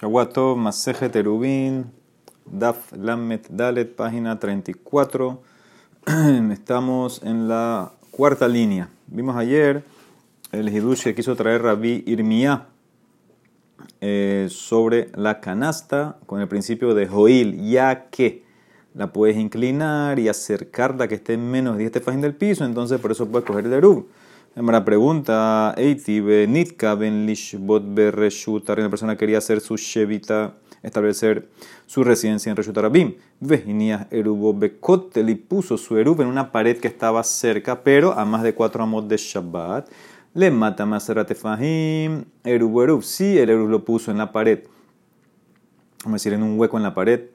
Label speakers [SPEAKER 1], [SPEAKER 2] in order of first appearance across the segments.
[SPEAKER 1] Shawato Maseje Terubin, Daf Lamet Dalet, página 34. Estamos en la cuarta línea. Vimos ayer el Hidush que quiso traer Rabbi Irmiyah eh, sobre la canasta con el principio de Joil, ya que la puedes inclinar y acercarla que esté menos de este fajín del piso, entonces por eso puedes coger el Erub. La pregunta, Eiti Nitka ben Lishbot Bereshut, la persona quería hacer su Shevita, establecer su residencia en Reshut Arabim. Vejinías Erubo Bekot, y puso su Erub en una pared que estaba cerca, pero a más de cuatro amos de Shabbat. Le mata Maserate Fahim, Erubo Erub. Sí, el Erub lo puso en la pared, vamos a decir, en un hueco en la pared,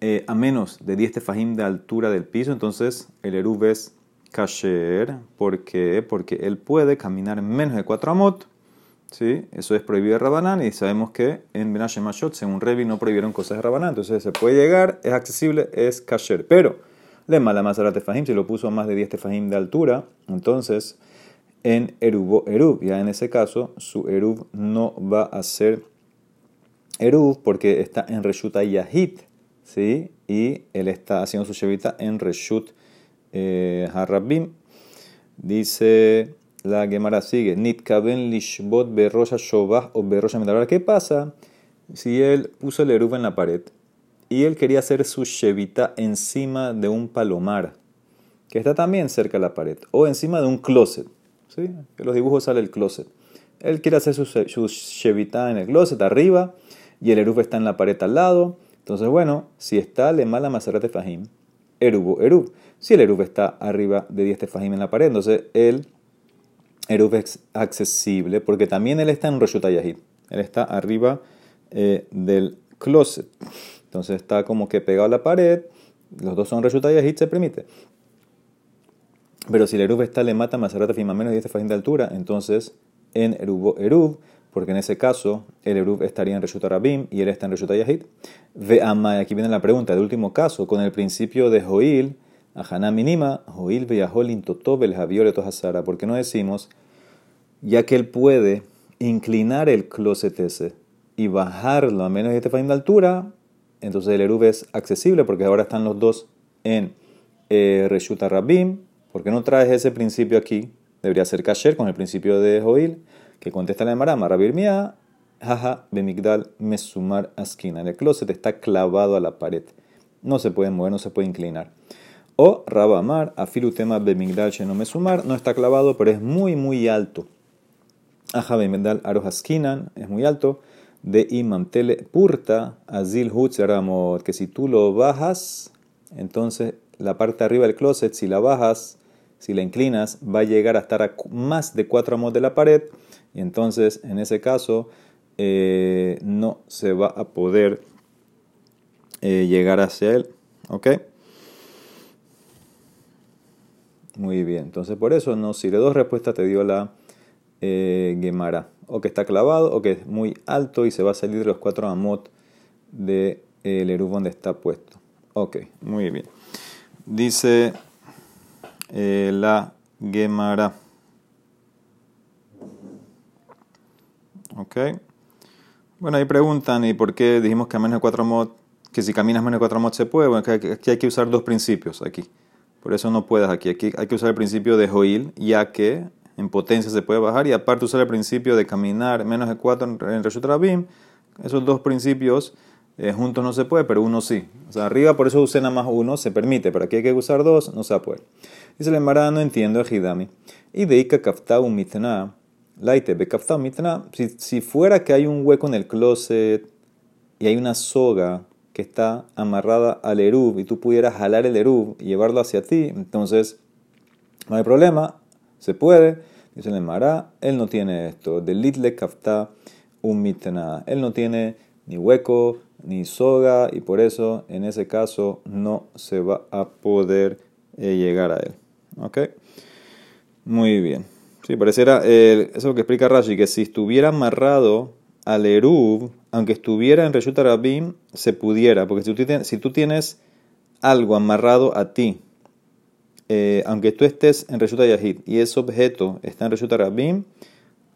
[SPEAKER 1] eh, a menos de 10 tefajim de altura del piso, entonces el Erub es kasher. ¿Por qué? Porque él puede caminar menos de 4 amot. ¿sí? Eso es prohibido de y sabemos que en Benashemashot, según Revi, no prohibieron cosas de Rabanán. Entonces se puede llegar, es accesible, es kasher. Pero le mala más a tefajim, si lo puso a más de 10 tefajim de altura, entonces en Erubo Erub, ya en ese caso su Erub no va a ser Erub porque está en Reshuta Yahit, ¿sí? Y él está haciendo su Shevita en Reshut eh. Dice la Gemara sigue, Nitkaben lishbot berrosha shovah o. ¿Qué pasa si él puso el eruv en la pared y él quería hacer su shevita encima de un palomar que está también cerca de la pared o encima de un closet? ¿sí? En los dibujos sale el closet. Él quiere hacer su, su shevita en el closet arriba y el eruv está en la pared al lado. Entonces, bueno, si está le mala maserate fajim, erubo eruv. Si el Eruv está arriba de 10 tefajim en la pared, entonces el Eruv es accesible porque también él está en Roshut. Él está arriba eh, del closet. Entonces está como que pegado a la pared. Los dos son Roshut se permite. Pero si el Eruv está le mata más a menos de 10 tefajim de altura, entonces en Eruv, Eruv porque en ese caso el Eruv estaría en Reshut Arabim y él está en Reshut Yahid. Ve aquí viene la pregunta, del último caso, con el principio de Joil, Ajana minima, Joil veyahol intotob el hasara. ¿Por qué no decimos, ya que él puede inclinar el closet ese y bajarlo a menos de este de altura, entonces el Eruv es accesible porque ahora están los dos en eh, Reshuta Rabim. ¿Por qué no traes ese principio aquí? Debería ser Kasher con el principio de Joil, que contesta la Marama, Rabir Mia, jaja, Bemigdal Mesumar Askina. El closet está clavado a la pared. No se puede mover, no se puede inclinar. O Rabamar, Afilutema Bemigdal no me sumar, no está clavado, pero es muy, muy alto. Aja Bemigdal Arohaskinan, es muy alto. De Imamtele Purta, Azil Ramot, que si tú lo bajas, entonces la parte arriba del closet, si la bajas, si la inclinas, va a llegar a estar a más de 4 amos de la pared. Y entonces, en ese caso, eh, no se va a poder eh, llegar hacia él. ¿Ok? Muy bien, entonces por eso no sirve. Dos respuestas te dio la eh, Gemara. O que está clavado, o que es muy alto y se va a salir de los cuatro amot del de, eh, donde está puesto. Ok, muy bien. Dice eh, la Gemara. Ok. Bueno, ahí preguntan, ¿y por qué dijimos que a menos de cuatro amot, que si caminas menos de cuatro amot se puede? Bueno, aquí hay que usar dos principios aquí. Por eso no puedes aquí. Aquí hay que usar el principio de Joil, ya que en potencia se puede bajar. Y aparte usar el principio de caminar menos de 4 en Reshut Rabim. Esos dos principios eh, juntos no se puede, pero uno sí. O sea, arriba por eso usé nada más uno, se permite. Pero aquí hay que usar dos, no se puede. Dice el Emara, no entiendo Ejidami. Y deika kaftau mitna. Laite be kaftau mitna. Si, fuera que hay un hueco en el closet y hay una soga que está amarrada al Erub y tú pudieras jalar el Erub y llevarlo hacia ti, entonces no hay problema, se puede. Dice el Mara, él no tiene esto. De litle kafta un mitna. Él no tiene ni hueco ni soga y por eso en ese caso no se va a poder eh, llegar a él. ¿Ok? Muy bien. Sí, pareciera eh, eso que explica Rashi, que si estuviera amarrado al Erub, aunque estuviera en Reshut Rabim, se pudiera, porque si tú tienes, algo amarrado a ti, eh, aunque tú estés en Reshut Yahid y ese objeto está en Reshut Rabim,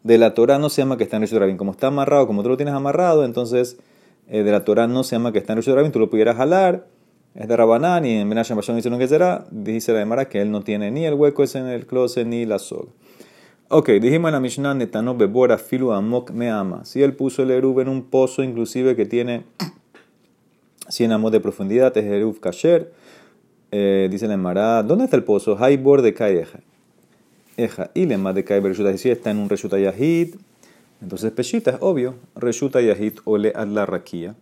[SPEAKER 1] de la Torah no se llama que está en Reshut Rabim. Como está amarrado, como tú lo tienes amarrado, entonces eh, de la Torah no se llama que está en Reshut Rabin, tú lo pudieras jalar, es de Rabanán y en Benasham Bashon hicieron que será, dice la Demara que él no tiene ni el hueco ese en el closet ni la soga. Ok, dijimos en la Mishnah, Netano Bebora Filu Amok Me Ama. Si él puso el Erub en un pozo inclusive que tiene 100 amos de profundidad, es Erub Kasher. Eh, dice la Emara, ¿dónde está el pozo? Haibor de Kaeja. Eja, y le más de Kae Bereshuta. Si está en un Reshuta Yahid, entonces Peshita es obvio. Reshuta Yahid o le ad la raquía.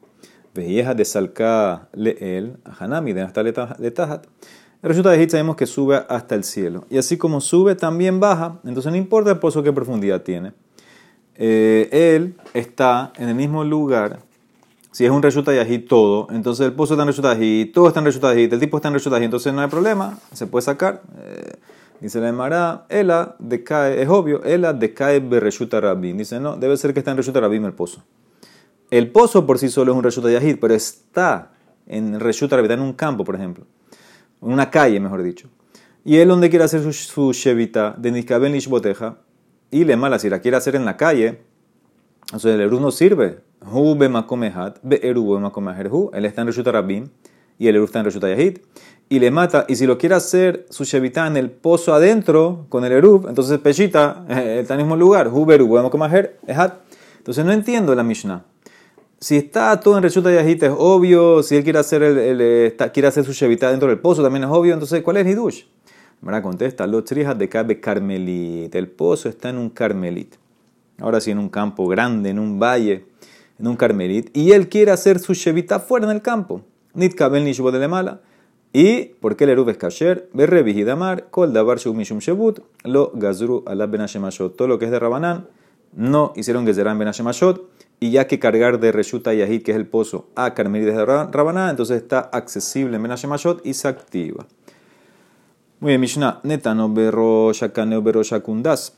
[SPEAKER 1] Vejeja de Salka le el, Hanami de hasta le tajat. Reshuta Yahid sabemos que sube hasta el cielo. Y así como sube, también baja. Entonces no importa el pozo qué profundidad tiene. Eh, él está en el mismo lugar si es un Reshuta Yahid todo, entonces el pozo está en Reshuta Yahid, todo está en Reshuta Yahid, el tipo está en Reshuta Yahid, entonces no hay problema, se puede sacar. Eh, dice la Emara, Ela decae, es obvio, Ela decae Reshuta Rabin. Dice, no, debe ser que está en Reshuta Rabin el pozo. El pozo por sí solo es un Reshuta Yahid, pero está en está en un campo, por ejemplo, en una calle, mejor dicho. Y él donde quiere hacer su, su Shevita, de Niskaben Lishboteja, y le mala, si la quiere hacer en la calle, entonces el Eruz no sirve. Él está en Reshuta Rabim y el Eruz está en Reshuta Yahid. Y le mata. Y si lo quiere hacer su Shevita en el pozo adentro con el Eruv, entonces Peshita está en el mismo lugar. Entonces no entiendo la Mishnah. Si está todo en Reshuta Yahid es obvio. Si él quiere hacer, el, quiere hacer su Shevita dentro del pozo también es obvio. Entonces, ¿cuál es Hidush? Me contesta, los trijas de Cabe Carmelit. El pozo está en un Carmelit ahora sí en un campo grande, en un valle, en un carmelit, y él quiere hacer su shevita fuera en el campo. Nit kabel nishbo de. Y porque el eruv es kasher, berre vigidamar, kol davar mishum shebut, lo gazru ala benashemashot. Todo lo que es de Rabanán, no hicieron gezerán benashemashot, y ya que cargar de Reshuta Yahid, que es el pozo, a Carmelit de Rabanán, entonces está accesible en benashemashot y se activa. Muy bien, Mishnah, netano berro shakaneo berro shakundas.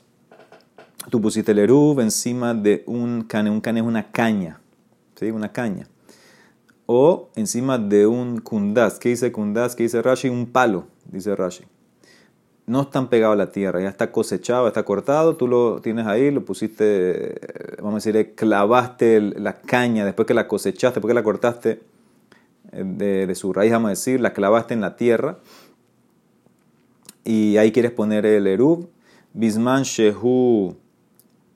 [SPEAKER 1] Tú pusiste el eruv encima de un cane. Un cane es una caña. ¿Sí? Una caña. O encima de un kundas. ¿Qué dice kundas? ¿Qué dice Rashi? Un palo, dice Rashi. No están pegados a la tierra, ya está cosechado, está cortado, tú lo tienes ahí, lo pusiste, vamos a decir, clavaste la caña después que la cosechaste, después que la cortaste eh, de, su raíz, vamos a decir, la clavaste en la tierra y ahí quieres poner el eruv. Bisman shehu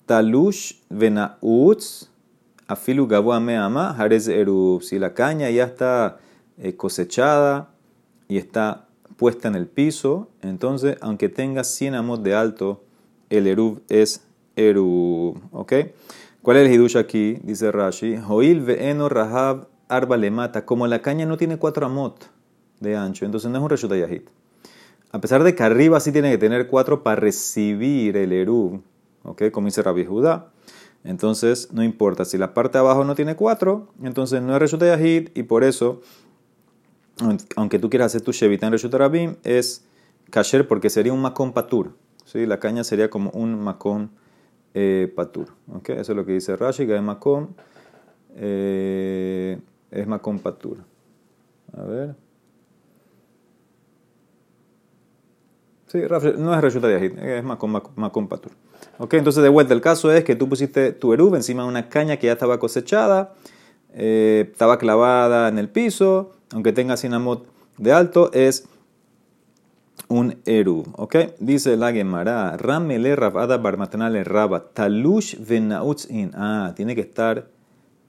[SPEAKER 1] Talush venautz afilu meama harez erub. Si la caña ya está eh, cosechada y está puesta en el piso, entonces aunque tenga 100 amos de alto, el erub es erub. ¿Ok? ¿Cuál es el hidush aquí? Dice Rashi. Hoil ve'eno rahab arba le mata. Como la caña no tiene 4 amot de ancho, entonces no es un reshuta yahid. A pesar de que arriba sí tiene que tener 4 para recibir el erub ¿ok? Como dice Rabbi Judá. Entonces, no importa. Si la parte de abajo no tiene cuatro, entonces no es Reshuta Yahid y por eso, aunque tú quieras hacer tu Shevita en Reshuta Rabim, es Kasher porque sería un Makon Patur. ¿sí? La caña sería como un Makon eh, Patur. ¿ok? Eso es lo que dice Rashi, que es Makon, eh, es Makon Patur. A ver. Sí, no es Reshuta Yahid, es Makon, Makon Patur. Ok, entonces de vuelta, el caso es que tú pusiste tu erub encima de una caña que ya estaba cosechada, eh, estaba clavada en el piso, aunque tenga sinamot de alto, es un erub. Ok, dice la Gemara, ramele rabada barmatanale raba, talush in. Ah, tiene que estar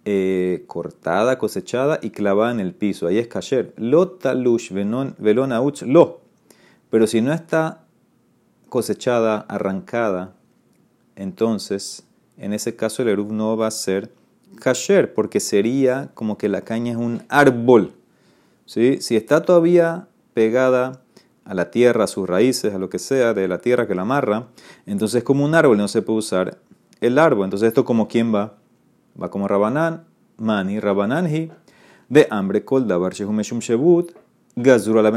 [SPEAKER 1] eh, cortada, cosechada y clavada en el piso. Ahí es kasher. Lo talush velonauch lo. Pero si no está cosechada, arrancada, entonces en ese caso el eruv no va a ser kasher, porque sería como que la caña es un árbol. ¿Sí? Si está todavía pegada a la tierra, a sus raíces, a lo que sea, de la tierra que la amarra, entonces es como un árbol, no se puede usar el árbol. Entonces esto como quién va? Va como Rabanán, Mani, Rabananji, de hambre, kol davar shehumeshum shebut, gazura la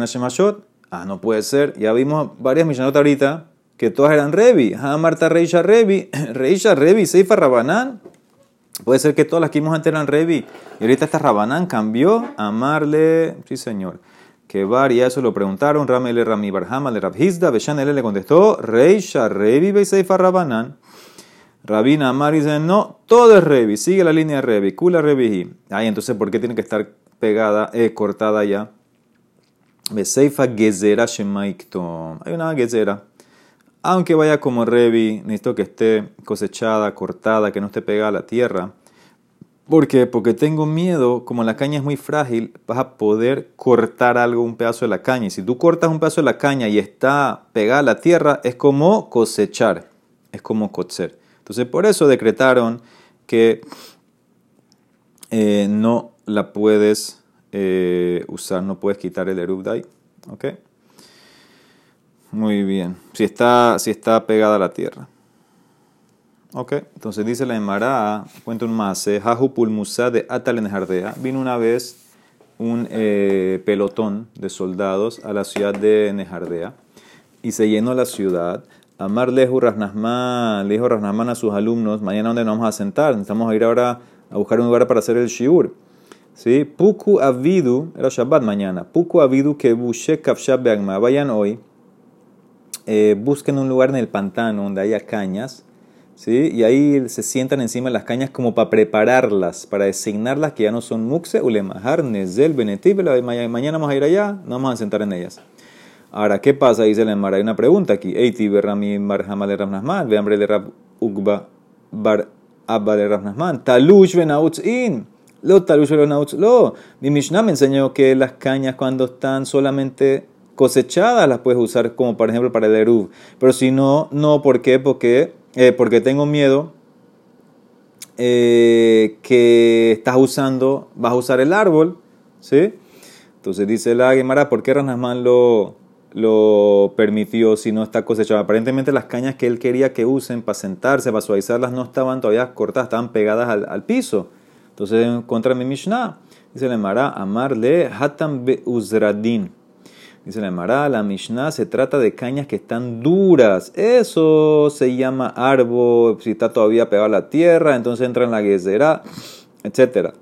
[SPEAKER 1] Ah, no puede ser. Ya vimos varias millanotas ahorita que todas eran Revi. Ah, Marta Reisha Revi, Reisha Revi, Seifa Rabanán. Puede ser que todas las que vimos antes eran Revi. Y ahorita esta Rabanán cambió a amarle. Sí, señor. Que y eso lo preguntaron. Ramele Rami Barhama le Rabhizda. Beshanele le contestó. Reisha Revi, Seifa Rabanán. Rabina Amar dice, no, todo es Revi, sigue la línea Revi, Kula Revi. Ay, entonces, ¿por qué tiene que estar pegada, eh, cortada ya? Beseifa Gezera Shemaiktom. Hay una Gezera. Aunque vaya como Revi, necesito que esté cosechada, cortada, que no esté pegada a la tierra. ¿Por qué? Porque tengo miedo, como la caña es muy frágil, vas a poder cortar algo, un pedazo de la caña. Y si tú cortas un pedazo de la caña y está pegada a la tierra, es como cosechar, es como cocer. Entonces, por eso decretaron que eh, no la puedes eh, usar, no puedes quitar el erubdai. ¿Ok? Muy bien. Si está, si está pegada a la tierra. Ok, entonces dice la Emara, cuenta un más, Jaju Pulmusa de Atal Jardea. Vino una vez un eh, pelotón de soldados a la ciudad de Nejardea y se llenó la ciudad. Amar Leju Rasnasman, le dijo Rasnasman a sus alumnos, mañana dónde nos vamos a sentar, necesitamos ir ahora a buscar un lugar para hacer el shiur. ¿Sí? Puku avidu, era Shabbat mañana, Puku avidu que bushe kafshab beagma, vayan hoy, eh, busquen un lugar en el pantano donde haya cañas, ¿sí? Y ahí se sientan encima de las cañas como para prepararlas, para designarlas que ya no son mukse, ulemahar, nezel, benetiv, mañana vamos a ir allá, no vamos a sentar en ellas. Ahora, ¿qué pasa? Dice la Emara, hay una pregunta aquí. Eiti berrami barhama de Ramnasman, ve hambre de Rab Ugba bar abba de Ramnasman, talush venautz in. Lo talush venautz lo. Mi Mishnah me enseñó que las cañas cuando están solamente cosechadas las puedes usar como por ejemplo para el eruv. Pero si no, no, ¿por qué? Porque, eh, porque tengo miedo eh, que estás usando, vas a usar el árbol, ¿sí? Entonces dice la Gemara, ¿por qué Ranasman lo, lo permitió si no está cosechado? Aparentemente las cañas que él quería que usen para sentarse, para suavizarlas, no estaban todavía cortadas, estaban pegadas al, al piso. Entonces, contra mi Mishnah, dice la Gemara, amarle hatam beuzradin. Dice la Emara, la Mishnah se trata de cañas que están duras. Eso se llama árbol, si está todavía pegado a la tierra, entonces entra en la guesera, etc.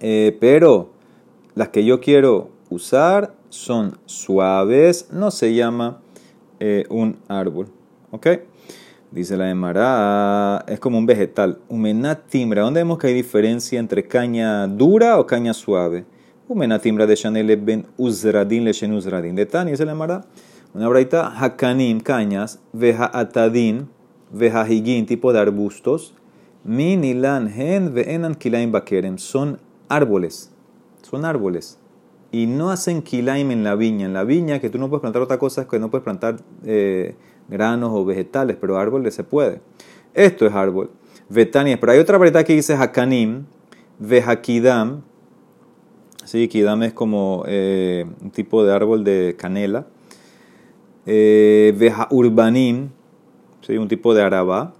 [SPEAKER 1] Eh, pero las que yo quiero usar son suaves, no se llama eh, un árbol. ¿Ok? Dice la Emara, es como un vegetal. Humenat timbra. ¿Dónde vemos que hay diferencia entre caña dura o caña suave? Umenatimra de Chanel ben Uzradin le Shen Uzradin. De Tani se le llamará una braita Hakanim, cañas, Veja Atadin, Veja Higin, tipo de arbustos, Minilan Hen Veenan Kilaim Bakerem. Son árboles, son árboles. Y no hacen kilaim en la viña. En la viña, que tú no puedes plantar otra cosa, es que no puedes plantar eh, granos o vegetales, pero árboles se puede. Esto es árbol. Vetania, pero hay otra variedad que dice Hakanim, Vejakidam, Sí, Kidam es como eh, un tipo de árbol de canela. Eh, Veja urbanim, ¿sí? un tipo de araba.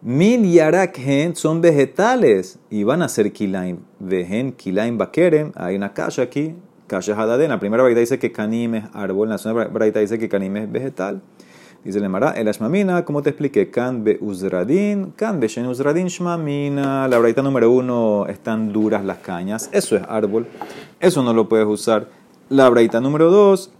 [SPEAKER 1] Min yarakhen son vegetales y van a ser kilaim. Vejen kilaim bakerem. Hay una kasha aquí, kasha hadaden. La primera braita dice que kanim es árbol, la segunda braita dice que kanim es vegetal. Dice el Mara, el Ashmamina, como te expliqué, kan be uzradin, kan be shen uzradin shmamina. La braita número uno, están duras las cañas, eso es árbol, eso no lo puedes usar. La braita número dos,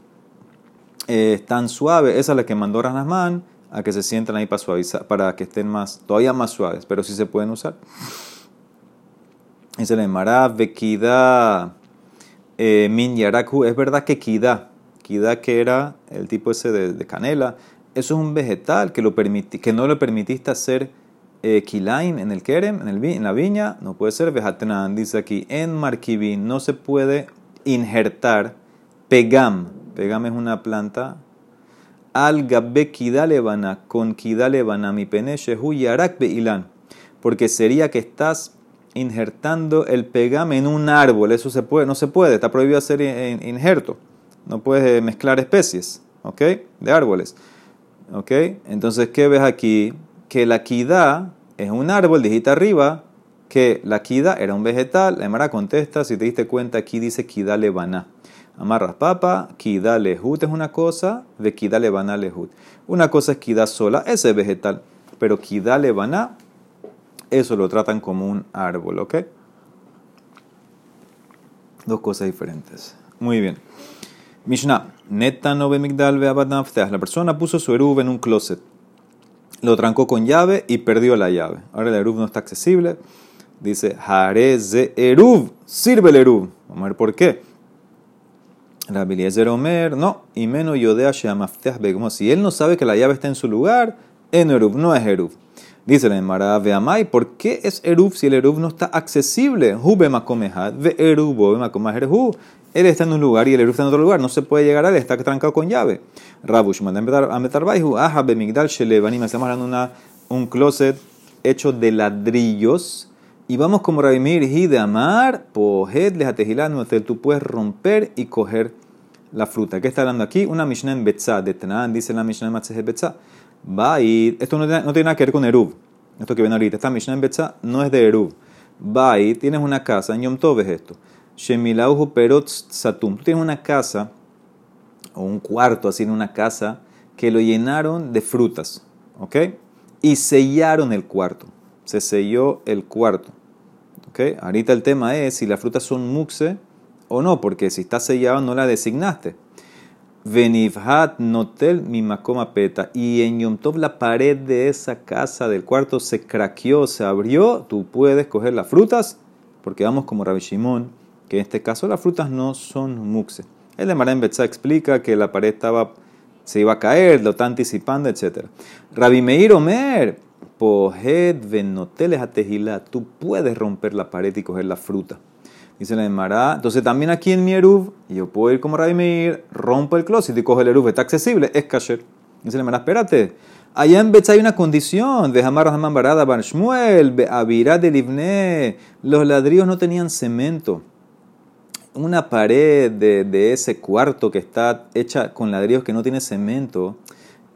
[SPEAKER 1] eh, están suaves, esa es la que mandó Ranasman, a que se sientan ahí para suavizar, para que estén más, todavía más suaves, pero sí se pueden usar. Dice el Mara, vekida eh, min yaraku, es verdad que kida, kida que era el tipo ese de canela, eso es un vegetal que, lo no le permitiste hacer eh, en el kerem, en, la viña, no puede ser vejatenan. Dice aquí, en marquibín no se puede injertar pegam. Pegam es una planta. Al gabe kidalevana, con kidalevana mi peneshehu yarak beilan. Porque sería que estás injertando el pegam en un árbol. Eso se puede, no se puede, está prohibido hacer injerto. No puedes eh, mezclar especies, ¿ok? De árboles. ¿Ok? Entonces, ¿qué ves aquí? Que la quida es un árbol, dijiste arriba que la quida era un vegetal. La Emara contesta, si te diste cuenta, aquí dice quida levaná. Amarras papa, quida lehut es una cosa, de quida levaná lehut. Una cosa es quida sola, ese es vegetal. Pero quida levaná, eso lo tratan como un árbol, ¿ok? Dos cosas diferentes. Muy bien. Mishnah. Neta no La persona puso su eruv en un closet. lo trancó con llave y perdió la llave. Ahora el Eruv no está accesible. Dice, Jareze Eruv, sirve el Eruv. Vamos a ver por qué. Rabbi Eliezer Omer, no, y menos Yodea Sheamafteh como si él no sabe que la llave está en su lugar, en Eruv, no es Eruv. Dice la Emara Veamai, ¿por qué es Eruv si el Eruv no está accesible? Hube Makomehad, ve Eruv, Él está en un lugar y el Eruv está en otro lugar, no se puede llegar a él, está trancado con llave. Rabush, Ametarbaihu, Aha, Bemigdal, Shelevanim, estamos hablando de un closet hecho de ladrillos y vamos como Rabimir, y de amar, pohet lejatejilán, tú puedes romper y coger la fruta. ¿Qué está hablando aquí? Una Mishnah en Betzá, de Tanán, dice la Mishnah en Matzejet Betzá. Ir, esto no tiene, no tiene, nada que ver con Erub, esto que viene ahorita. Esta Mishnah en Betzá no es de a ir, tienes una casa, en Yom Tov es esto. Shemilauhu Perot Satum. Tú tienes una casa, o un cuarto así en una casa, que lo llenaron de frutas, ¿ok? Y sellaron el cuarto. Se selló el cuarto. Ahorita el tema es si las frutas son muxe o no, porque si está sellado no la designaste. Venivhat notel mi makoma peta. Y en Yom Tov la pared de esa casa del cuarto se craqueó, se abrió. Tú puedes coger las frutas, porque vamos como Rabbi Shimon, que en este caso las frutas no son muxe. El de Marén Betza explica que la pared estaba, se iba a caer, lo está anticipando, etc. Rabbi Meir Omer, Pohed venoteles a. Tú puedes romper la pared y coger la fruta. Dice la Emara. Entonces también aquí en mi Eruv, yo puedo ir como Rabbi Meir, rompo el closet y cojo el Eruv. Está accesible, es kasher. Dice la Emara, espérate. Allá en Betz hay una condición. De Hamar Rahman Barada Bar Shmuel, Avirá de Livne. Los ladrillos no tenían cemento. Una pared de, de ese cuarto que está hecha con ladrillos que no tiene cemento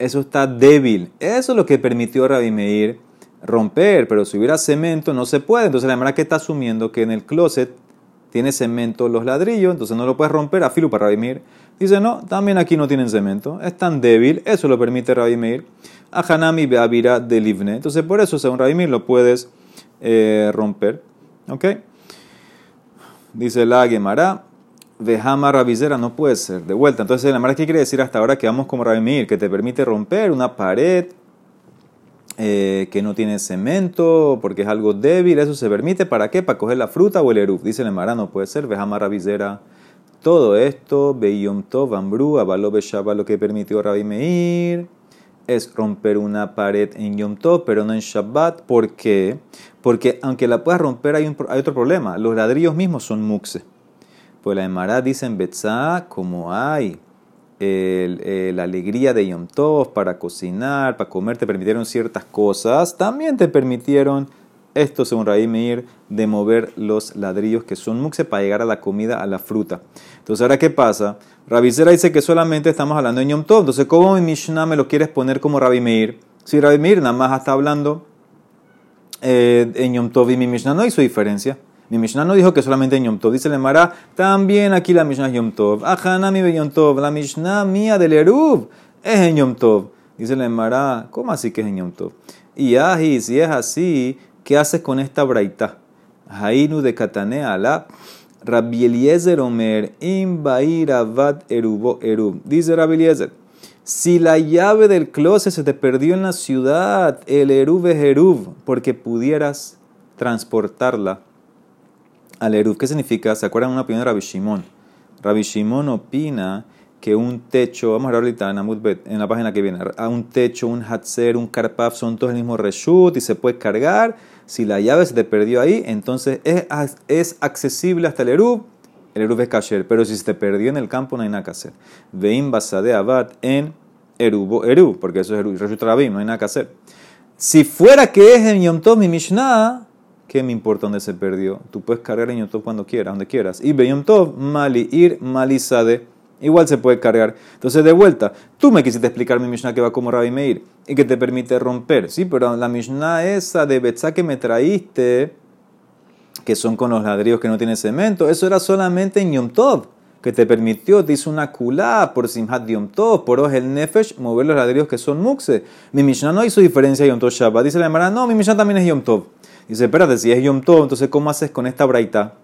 [SPEAKER 1] eso está débil. Eso es lo que permitió a Rabbi Meir romper, pero si hubiera cemento no se puede. Entonces la verdad que está asumiendo que en el closet tiene cemento los ladrillos, entonces no lo puedes romper a filo para Rabbi Meir. Dice, no, también aquí no tienen cemento, es tan débil, eso lo permite Rabbi Meir. A Hanami Beavira de Livne. Entonces por eso, según Rabbi Meir, lo puedes eh, romper. ¿Ok? Dice la Gemara. Vejama rabizera no puede ser. De vuelta. Entonces, la verdad, ¿qué quiere decir hasta ahora que vamos como Rabimir? Que te permite romper una pared eh, que no tiene cemento porque es algo débil. Eso se permite. ¿Para qué? Para coger la fruta o el eruf. Dice el Mara, no puede ser. Vejama rabizera. Todo esto, Beyom Tov, Ambru, Abalo lo que permitió Rabbi Meir es romper una pared en Yom Tov, pero no en Shabbat. ¿Por qué? Porque aunque la puedas romper, hay, hay otro problema. Los ladrillos mismos son muxe. Pues la Emara dice en Betzá, como hay la alegría de Yom Tov para cocinar, para comer, te permitieron ciertas cosas, también te permitieron, esto según Raí Meir, de mover los ladrillos que son muxe para llegar a la comida, a la fruta. Entonces, ¿ahora qué pasa? Rabicera dice que solamente estamos hablando en Yom Tov. Entonces, ¿cómo mi Mishnah me lo quieres poner como Rabbi Meir? Si Rabbi Meir nada más está hablando eh, en Yom Tov y mi Mishnah no hizo diferencia. Mi Mishnah no dijo que solamente en Yom Tov. Dice el Emara, también aquí la Mishnah es Yom Tov. mi be Yom Tov. La Mishnah mía del Eruv es en Yom Tov. Dice el Emara, ¿cómo así que es en Yom Tov? Y ahi, si es así, ¿qué haces con esta braita? Hainu de Katane ala. Rabbi Eliezer Omer, Imbair Erubo Erub. Dice Rabbi Eliezer, si la llave del closet se te perdió en la ciudad, el Erub es Erub, porque pudieras transportarla al Eruv. ¿Qué significa? ¿Se acuerdan una opinión de Rabbi Shimon? Rabbi Shimon opina que un techo, vamos a ver ahorita en, la página que viene, a un techo, un hatzer, un karpaf son todos el mismo reshut y se puede cargar. Si la llave se te perdió ahí, entonces es, es accesible hasta el Eruv. El Eruv es kasher, pero si se te perdió en el campo no hay nada que hacer. Veim basade abad en Eruv, Eruv, porque eso es Eruv, reshut rabim, no hay nada que hacer. Si fuera que es en Yom Tov mi Mishnah, ¿Qué me importa dónde se perdió? Tú puedes cargar en Yom Tov cuando quieras, donde quieras. Y Yom Tov, Mali, Ir, Malisade. Igual se puede cargar. Entonces, de vuelta, tú me quisiste explicar mi Mishnah que va como Rabbi Meir y que te permite romper. Sí, pero la Mishnah esa de Betzá que me traíste, que son con los ladrillos que no tienen cemento, eso era solamente en Yom Tov, que te permitió, te hizo una kulá por Simhat Yom Tov, por el Nefesh, mover los ladrillos que son muxe. Mi Mishnah no hizo diferencia Yom Tov Shabbat. Dice la hermana, no, mi Mishnah también es Yom Tov. Dice, espérate, si es Yom Tov, entonces ¿cómo haces con esta braita?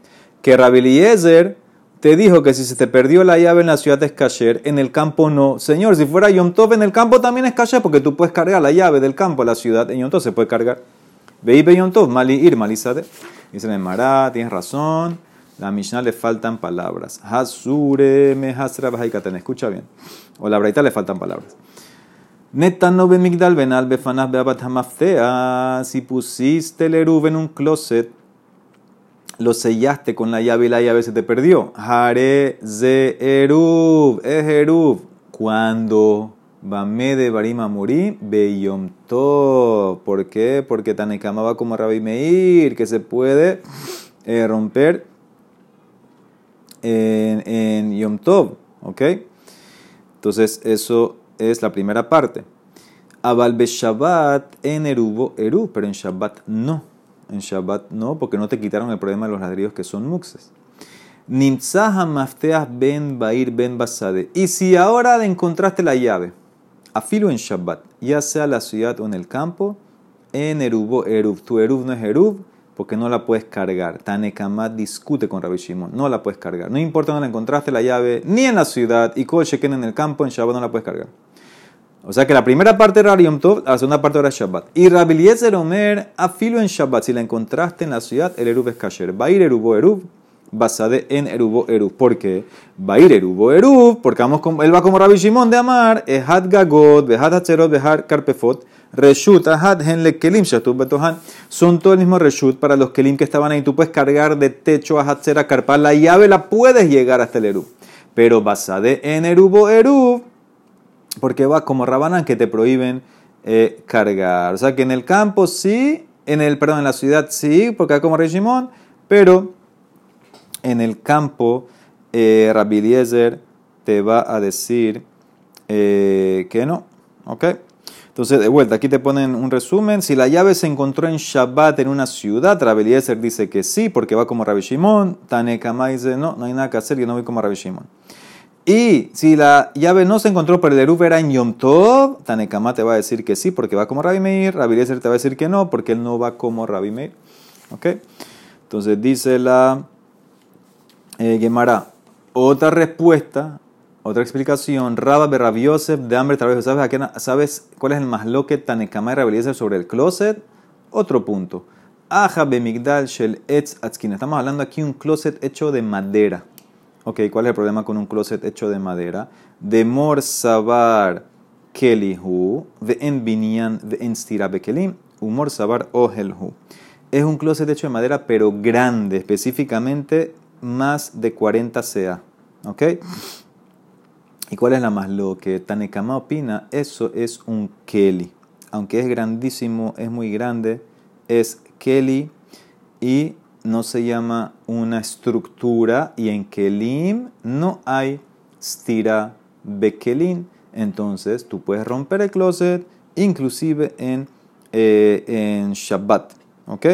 [SPEAKER 1] Que Rabbi te dijo que si se te perdió la llave en la ciudad es kasher, en el campo no. Señor, si fuera Yom Tov en el campo también es kasher porque tú puedes cargar la llave del campo a la ciudad. En Yom Tov se puede cargar. Veí Yom Tov, mali ir, malizade. Dice el Mará, tienes razón. La Mishnah le faltan palabras. Hasure me hasra Escucha bien. O la Braita le faltan palabras. Netano migdal benal befanaf beabat hamaftea. Si pusiste el eruv en un closet lo sellaste con la llave y la llave se te perdió. Hare ze eruv, es eruv. Cuando Bame de Barima Muri, Beyom. ¿Por qué? Porque Tanekama va como Rabbi Meir, que se puede eh, romper en, en Yom Tov. ¿Ok? Entonces, eso es la primera parte. Abal Shabbat en Erubo, Eruv, pero en Shabbat no. En Shabbat no, porque no te quitaron el problema de los ladrillos que son muxes. Nimtzaha mafteas ben bair ben basade. Y si ahora encontraste la llave, afilo en Shabbat, ya sea la ciudad o en el campo, en Erubo Eruv. Tu Eruv no es Eruv porque no la puedes cargar. Tanekamat discute con Rabbi Shimon, no la puedes cargar. No importa dónde encontraste la llave, ni en la ciudad, y Kol en el campo, en Shabbat no la puedes cargar. O sea que la primera parte era Yom Tov, la segunda parte era Shabbat. Y Rabbi Omer, afilo en Shabbat, si la encontraste en la ciudad, el Eruv es kasher. Va a ir Erubo Eruv, basade en Erubo Eruv. ¿Por qué? Va a ir Erubo Eruv, porque vamos con, él va como Rabbi Shimon de Amar, Ehad Gagod, Behad Hatzerot, Behad Karpefot, Reshut, Ahad, Henle Kelim, Shatub Betohan. Son todo el mismo Reshut para los Kelim que estaban ahí. Tú puedes cargar de techo a Hatzer a Karpa. La llave la puedes llegar hasta el Eruv. Pero basade en Erubo Eruv, porque va como Rabanán que te prohíben eh, cargar. O sea que en el campo sí, en el, perdón, en la ciudad sí, porque hay como Regimón, pero en el campo eh, Rabbi Eliezer te va a decir eh, que no. ¿Ok? Entonces, de vuelta, aquí te ponen un resumen. Si la llave se encontró en Shabbat en una ciudad, Rabbi Eliezer dice que sí, porque va como Rabbi Shimon. Tanekama dice, no, no hay nada que hacer, yo no voy como Rabbi Shimon. Y si la llave no se encontró, pero el Eruv era en Yom Tov, Tanekama te va a decir que sí, porque va como Rabbi Meir. Rabbi te va a decir que no, porque él no va como Rabbi Meir. ¿Ok? Entonces dice la eh, Gemara, otra respuesta, otra explicación. Rabba de Yosef de hambre, ¿sabes, ¿sabes cuál es el más loque Tanekama y Rabbi sobre el closet? Otro punto. Aja bemigdal shel etz atzkin. Estamos hablando aquí de un closet hecho de madera. Ok, ¿cuál es el problema con un closet hecho de madera? De mor sabar kelihu, de en binyan, de en stirabekelim, humor sabar ohelhu. Es un closet hecho de madera, pero grande, específicamente más de 40 CA. ¿Ok? ¿Y cuál es la más lo que Tanekama opina? Eso es un keli. Aunque es grandísimo, es muy grande, es keli y no se llama una estructura y en Kelim no hay stira bekelim. Entonces tú puedes romper el closet inclusive en, eh, en Shabbat. ¿Ok?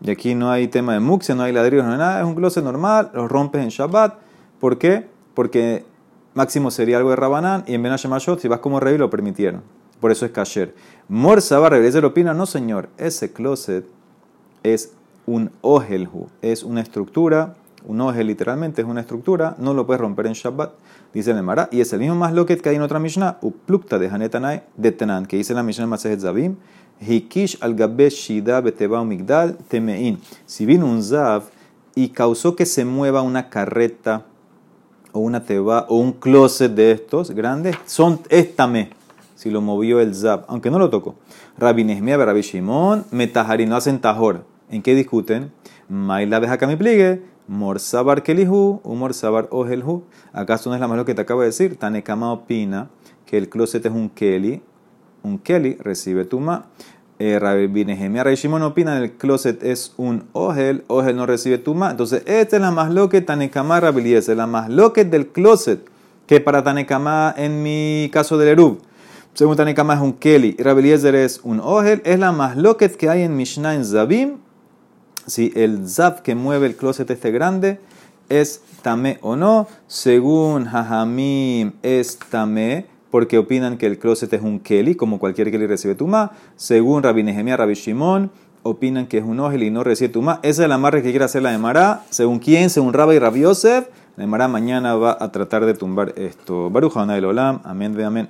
[SPEAKER 1] Y aquí no hay tema de muxia, no hay ladrillos, no hay nada. Es un closet normal, lo rompes en Shabbat. ¿Por qué? Porque máximo sería algo de Rabanán y en Ben si vas como rey, lo permitieron. Por eso es kasher. Mor Sabar lo opina, no señor, ese closet es un ojelhu, es una estructura, un ogel literalmente es una estructura, no lo puedes romper en Shabbat, dice el Emara, y es el mismo más loquet que hay en otra Mishnah, uplukta de Hanetanai de que dice la Mishnah Masejet Zavim, hikish al shida beteba migdal temein. Si vino un zav y causó que se mueva una carreta o una teba o un closet de estos grandes, son estame si lo movió el zab, aunque no lo tocó. Rabbi Nehemia, Rabbi Shimon, Metahari, no hacen tajor. ¿En qué discuten? Maila deja mi pligue, Morsabar kelihu, Morsabar ojelhu. ¿Acaso no es la más lo que te acabo de decir? Tanekama opina que el closet es un keli, un keli recibe tuma. Eh, Rabbi Nehemia, Rabbi Shimon opina que el closet es un ogel, ogel no recibe tuma. Entonces, esta es la más loque Tanekama Rabbi es la más loque del closet que para Tanekama en mi caso del Erub según Tanekama es un Keli y Rabeliezer es un Ogel, es la más loquet que hay en Mishnah en Zabim. Si el Zab que mueve el closet este grande es Tame o no, según Jajamim es Tame, porque opinan que el closet es un Keli, como cualquier Keli recibe Tuma. Según Rabbi Nehemia, Rabbi Shimon, opinan que es un ojel y no recibe tumá. Esa es la amarre que quiere hacer la Emara. ¿Según quién? Según Rabba y Rabbi Yosef. La Emara mañana va a tratar de tumbar esto. Baruch el Olam. Amén de amén.